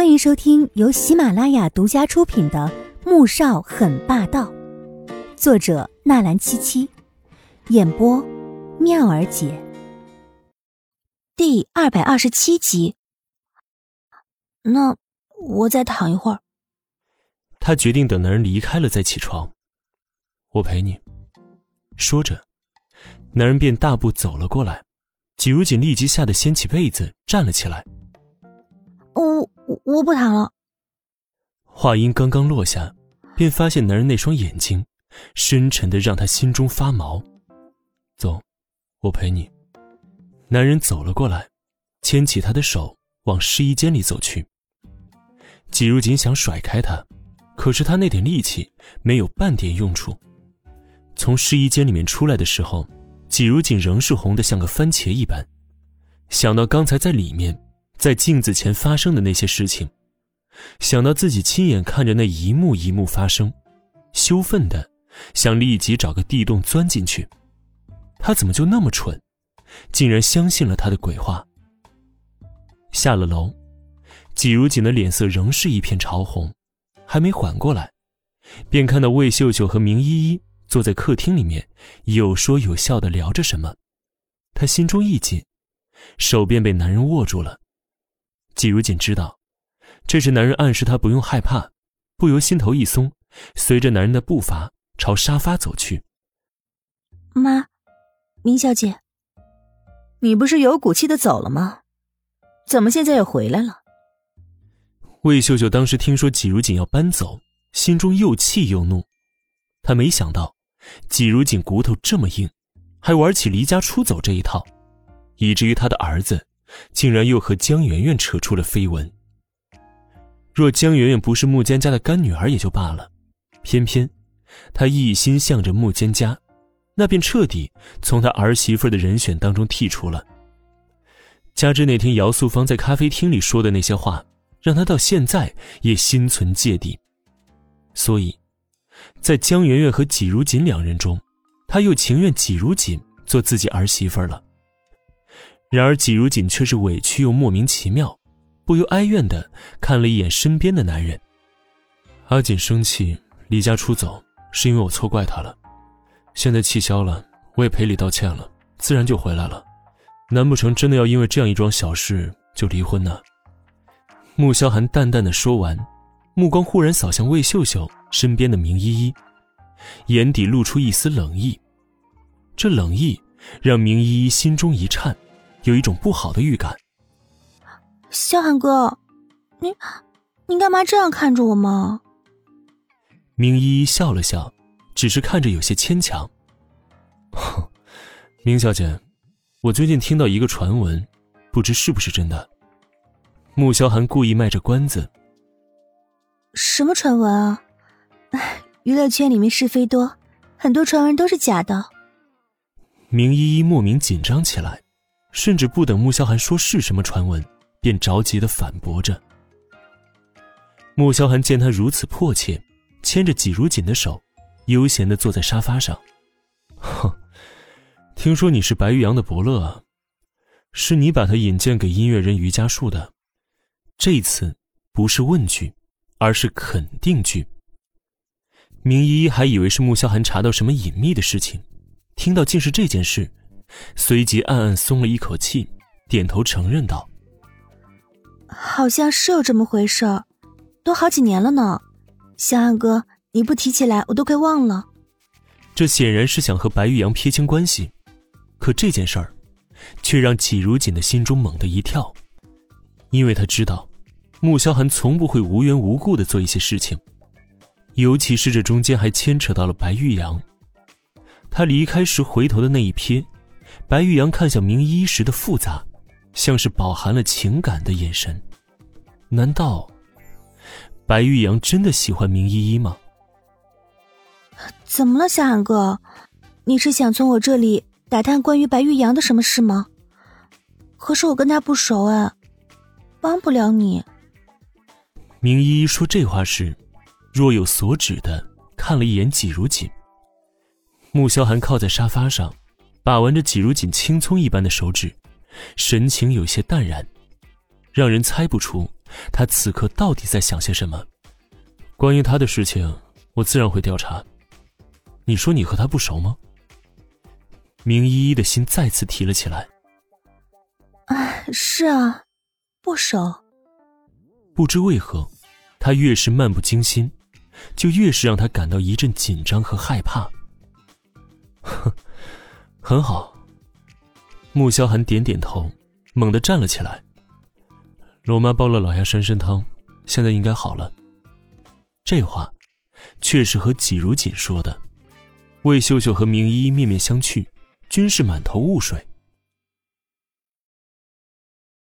欢迎收听由喜马拉雅独家出品的《穆少很霸道》，作者纳兰七七，演播妙儿姐。第二百二十七集。那我再躺一会儿。他决定等男人离开了再起床。我陪你。说着，男人便大步走了过来。季如锦立即吓得掀起被子站了起来。我我不谈了。话音刚刚落下，便发现男人那双眼睛，深沉的让他心中发毛。走，我陪你。男人走了过来，牵起她的手往试衣间里走去。季如锦想甩开他，可是他那点力气没有半点用处。从试衣间里面出来的时候。季如锦仍是红的像个番茄一般，想到刚才在里面，在镜子前发生的那些事情，想到自己亲眼看着那一幕一幕发生，羞愤的想立即找个地洞钻进去。他怎么就那么蠢，竟然相信了他的鬼话？下了楼，季如锦的脸色仍是一片潮红，还没缓过来，便看到魏秀秀和明依依。坐在客厅里面，有说有笑的聊着什么，他心中一紧，手便被男人握住了。季如锦知道，这是男人暗示她不用害怕，不由心头一松，随着男人的步伐朝沙发走去。妈，明小姐，你不是有骨气的走了吗？怎么现在又回来了？魏秀秀当时听说季如锦要搬走，心中又气又怒，她没想到。季如锦骨头这么硬，还玩起离家出走这一套，以至于她的儿子竟然又和江媛媛扯出了绯闻。若江媛媛不是穆坚家的干女儿也就罢了，偏偏他一心向着穆坚家，那便彻底从他儿媳妇的人选当中剔除了。加之那天姚素芳在咖啡厅里说的那些话，让他到现在也心存芥蒂，所以。在江媛媛和季如锦两人中，他又情愿季如锦做自己儿媳妇了。然而季如锦却是委屈又莫名其妙，不由哀怨的看了一眼身边的男人。阿锦生气离家出走，是因为我错怪他了。现在气消了，我也赔礼道歉了，自然就回来了。难不成真的要因为这样一桩小事就离婚呢？穆萧寒淡淡的说完，目光忽然扫向魏秀秀。身边的明依依，眼底露出一丝冷意。这冷意让明依依心中一颤，有一种不好的预感。萧寒哥，你你干嘛这样看着我吗？明依依笑了笑，只是看着有些牵强。明小姐，我最近听到一个传闻，不知是不是真的。穆萧寒故意卖着关子。什么传闻啊？哎，娱乐圈里面是非多，很多传闻都是假的。明依依莫名紧张起来，甚至不等穆萧寒说是什么传闻，便着急的反驳着。穆萧寒见他如此迫切，牵着季如锦的手，悠闲的坐在沙发上。哼，听说你是白玉阳的伯乐啊，是你把他引荐给音乐人余家树的。这次不是问句，而是肯定句。明依依还以为是穆萧寒查到什么隐秘的事情，听到竟是这件事，随即暗暗松了一口气，点头承认道：“好像是有这么回事儿，都好几年了呢。萧寒哥，你不提起来，我都快忘了。”这显然是想和白玉阳撇清关系，可这件事儿，却让季如锦的心中猛地一跳，因为他知道，穆萧寒从不会无缘无故的做一些事情。尤其是这中间还牵扯到了白玉阳。他离开时回头的那一瞥，白玉阳看向明依依时的复杂，像是饱含了情感的眼神。难道白玉阳真的喜欢明依依吗？怎么了，小韩哥？你是想从我这里打探关于白玉阳的什么事吗？可是我跟他不熟哎，帮不了你。明依依说这话时。若有所指的看了一眼季如锦，穆萧寒靠在沙发上，把玩着季如锦青葱一般的手指，神情有些淡然，让人猜不出他此刻到底在想些什么。关于他的事情，我自然会调查。你说你和他不熟吗？明依依的心再次提了起来。哎，是啊，不熟。不知为何，他越是漫不经心，就越是让他感到一阵紧张和害怕。很好。穆萧寒点点头，猛地站了起来。罗妈煲了老鸭山参汤，现在应该好了。这话，却是和季如锦说的。魏秀秀和明依依面面相觑，均是满头雾水。